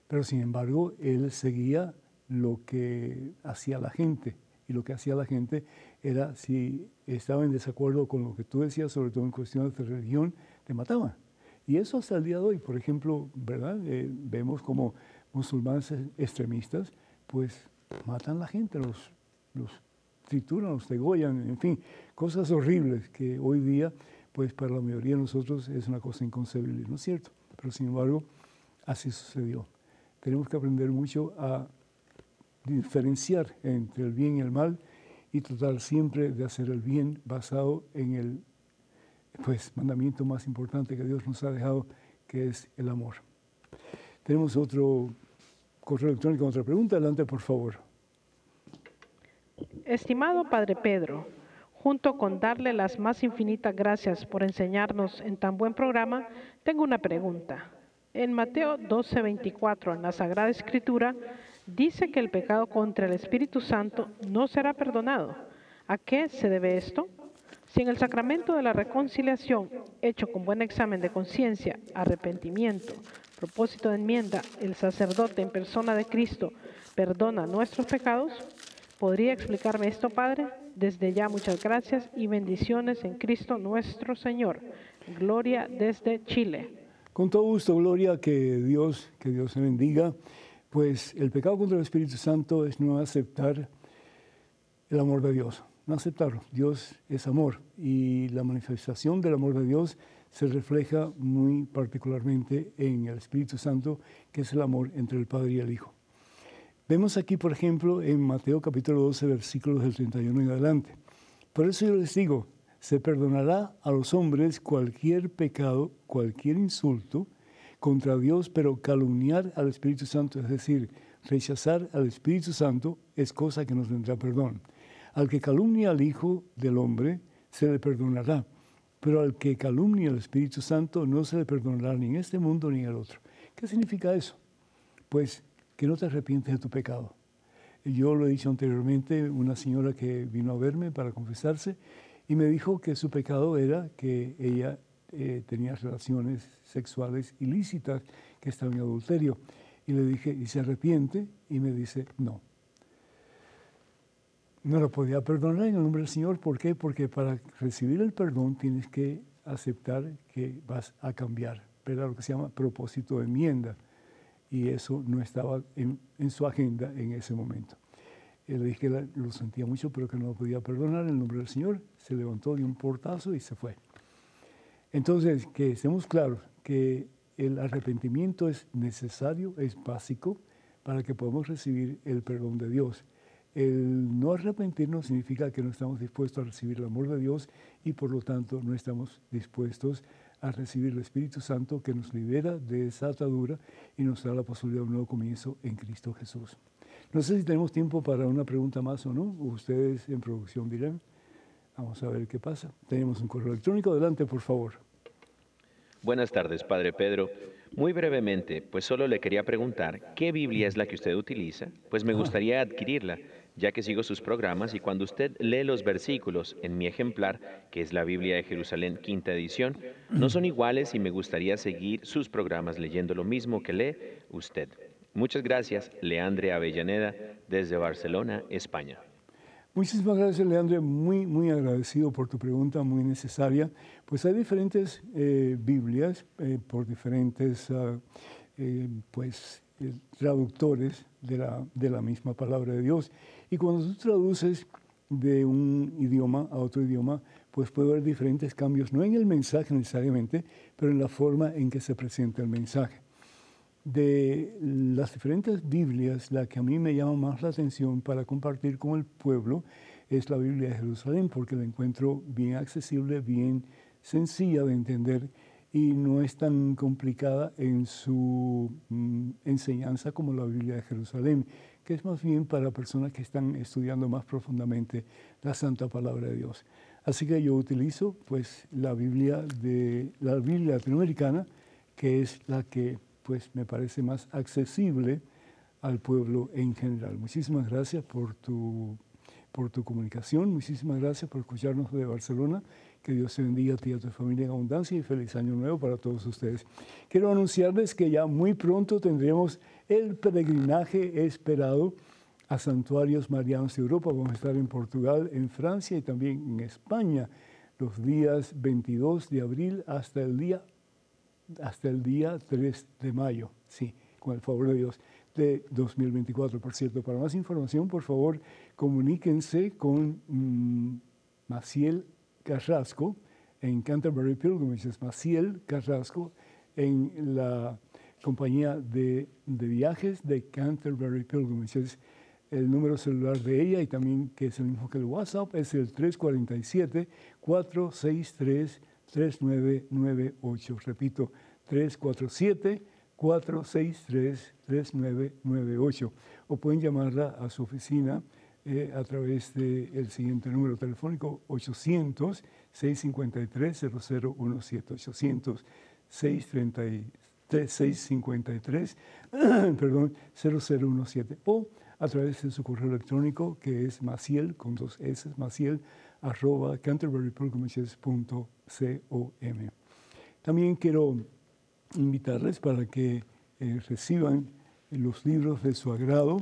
pero sin embargo él seguía lo que hacía la gente. Y lo que hacía la gente era, si estaba en desacuerdo con lo que tú decías, sobre todo en cuestiones de religión, te mataban. Y eso hasta el día de hoy, por ejemplo, ¿verdad? Eh, vemos como musulmanes extremistas, pues matan a la gente, los, los trituran, los degollan, en fin, cosas horribles que hoy día, pues para la mayoría de nosotros es una cosa inconcebible, ¿no es cierto? Pero sin embargo así sucedió. Tenemos que aprender mucho a diferenciar entre el bien y el mal y tratar siempre de hacer el bien basado en el pues, mandamiento más importante que Dios nos ha dejado, que es el amor. Tenemos otro correo electrónico, otra pregunta. Adelante, por favor. Estimado Padre Pedro, Junto con darle las más infinitas gracias por enseñarnos en tan buen programa, tengo una pregunta. En Mateo 12:24, en la Sagrada Escritura, dice que el pecado contra el Espíritu Santo no será perdonado. ¿A qué se debe esto? Si en el sacramento de la reconciliación, hecho con buen examen de conciencia, arrepentimiento, propósito de enmienda, el sacerdote en persona de Cristo perdona nuestros pecados, ¿podría explicarme esto, Padre? Desde ya muchas gracias y bendiciones en Cristo nuestro Señor. Gloria desde Chile. Con todo gusto, Gloria, que Dios, que Dios se bendiga. Pues el pecado contra el Espíritu Santo es no aceptar el amor de Dios, no aceptarlo. Dios es amor y la manifestación del amor de Dios se refleja muy particularmente en el Espíritu Santo, que es el amor entre el Padre y el Hijo. Vemos aquí, por ejemplo, en Mateo capítulo 12, versículos del 31 en adelante. Por eso yo les digo, se perdonará a los hombres cualquier pecado, cualquier insulto contra Dios, pero calumniar al Espíritu Santo, es decir, rechazar al Espíritu Santo, es cosa que nos tendrá perdón. Al que calumnia al Hijo del Hombre, se le perdonará, pero al que calumnia al Espíritu Santo no se le perdonará ni en este mundo ni en el otro. ¿Qué significa eso? Pues que no te arrepientes de tu pecado. Yo lo he dicho anteriormente, una señora que vino a verme para confesarse y me dijo que su pecado era que ella eh, tenía relaciones sexuales ilícitas, que estaba en adulterio. Y le dije, ¿y se arrepiente? Y me dice, no. No lo podía perdonar en el nombre del Señor. ¿Por qué? Porque para recibir el perdón tienes que aceptar que vas a cambiar, pero lo que se llama propósito de enmienda y eso no estaba en, su agenda en ese momento. Él dije que lo sentía mucho, pero que no lo podía perdonar en el nombre del Señor. Se levantó de un portazo y se fue. Entonces, que estemos claros que el arrepentimiento es necesario, es básico para que podamos recibir el perdón de Dios. El no arrepentirnos significa que no estamos dispuestos a recibir el amor de Dios y por lo tanto no estamos dispuestos a recibir el Espíritu Santo que nos libera de esa atadura y nos da la posibilidad de un nuevo comienzo en Cristo Jesús. No sé si tenemos tiempo para una pregunta más o no. Ustedes en producción dirán. Vamos a ver qué pasa. Tenemos un correo electrónico. Adelante, por favor. Buenas tardes, Padre Pedro. Muy brevemente, pues solo le quería preguntar, ¿qué Biblia es la que usted utiliza? Pues me gustaría adquirirla, ya que sigo sus programas y cuando usted lee los versículos en mi ejemplar, que es la Biblia de Jerusalén, quinta edición, no son iguales y me gustaría seguir sus programas leyendo lo mismo que lee usted. Muchas gracias, Leandre Avellaneda, desde Barcelona, España. Muchísimas gracias, Leandro. Muy, muy agradecido por tu pregunta, muy necesaria. Pues hay diferentes eh, Biblias eh, por diferentes ah, eh, pues, traductores de la, de la misma palabra de Dios. Y cuando tú traduces de un idioma a otro idioma, pues puede haber diferentes cambios, no en el mensaje necesariamente, pero en la forma en que se presenta el mensaje de las diferentes Biblias, la que a mí me llama más la atención para compartir con el pueblo es la Biblia de Jerusalén, porque la encuentro bien accesible, bien sencilla de entender y no es tan complicada en su mm, enseñanza como la Biblia de Jerusalén, que es más bien para personas que están estudiando más profundamente la Santa Palabra de Dios. Así que yo utilizo pues la Biblia de la Biblia latinoamericana, que es la que pues me parece más accesible al pueblo en general. Muchísimas gracias por tu, por tu comunicación, muchísimas gracias por escucharnos de Barcelona. Que Dios te bendiga a ti y a tu familia en abundancia y feliz año nuevo para todos ustedes. Quiero anunciarles que ya muy pronto tendremos el peregrinaje esperado a santuarios marianos de Europa. Vamos a estar en Portugal, en Francia y también en España los días 22 de abril hasta el día hasta el día 3 de mayo, sí, con el favor de Dios, de 2024. Por cierto, para más información, por favor, comuníquense con mm, Maciel Carrasco en Canterbury Pilgrimages, Maciel Carrasco en la compañía de, de viajes de Canterbury Pilgrimages. El número celular de ella y también que es el mismo que el WhatsApp es el 347 463 3998. Repito, 347-463-3998. O pueden llamarla a su oficina eh, a través del siguiente número telefónico 800-653-0017. 800-633, *clears throat* perdón, 0017. O a través de su correo electrónico que es maciel, con dos S, maciel, arroba canterburypilgrimages.com. También quiero invitarles para que eh, reciban los libros de su agrado.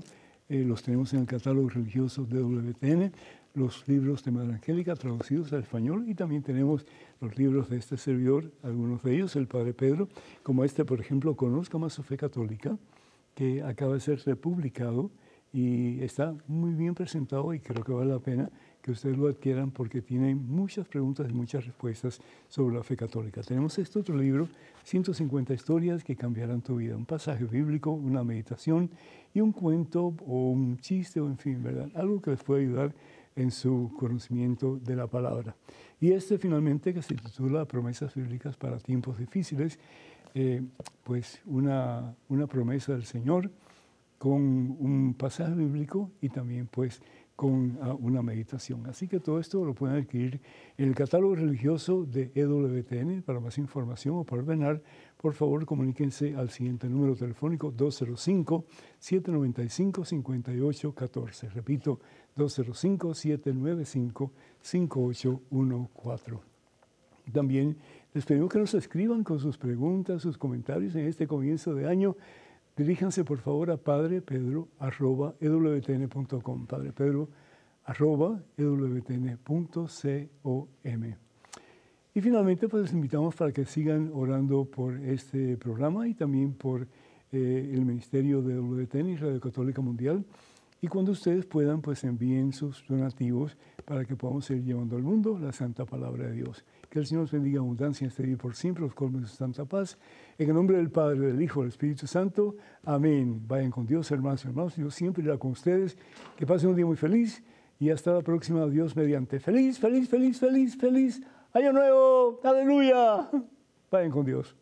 Eh, los tenemos en el catálogo religioso de WTN, los libros de Madre Angélica traducidos al español y también tenemos los libros de este servidor, algunos de ellos, el Padre Pedro, como este, por ejemplo, Conozca más su fe católica, que acaba de ser republicado y está muy bien presentado y creo que vale la pena que ustedes lo adquieran porque tiene muchas preguntas y muchas respuestas sobre la fe católica. Tenemos este otro libro, 150 historias que cambiarán tu vida, un pasaje bíblico, una meditación y un cuento o un chiste o en fin, ¿verdad? Algo que les puede ayudar en su conocimiento de la palabra. Y este finalmente que se titula Promesas bíblicas para tiempos difíciles, eh, pues una, una promesa del Señor con un pasaje bíblico y también pues con ah, una meditación. Así que todo esto lo pueden adquirir en el catálogo religioso de EWTN. Para más información o para ordenar, por favor comuníquense al siguiente número telefónico 205-795-5814. Repito, 205-795-5814. También les pedimos que nos escriban con sus preguntas, sus comentarios en este comienzo de año diríjanse por favor a padrepedro.ewtn.com, padrepedro.ewtn.com. Y finalmente, pues les invitamos para que sigan orando por este programa y también por eh, el Ministerio de WTN y Radio Católica Mundial. Y cuando ustedes puedan, pues envíen sus donativos para que podamos seguir llevando al mundo la santa palabra de Dios. Que el Señor nos bendiga abundancia en este día y por siempre, los colmos de su santa paz. En el nombre del Padre, del Hijo, del Espíritu Santo. Amén. Vayan con Dios, hermanos y hermanos. Dios siempre irá con ustedes. Que pasen un día muy feliz y hasta la próxima. Dios mediante. Feliz, feliz, feliz, feliz, feliz. Año nuevo. Aleluya. Vayan con Dios.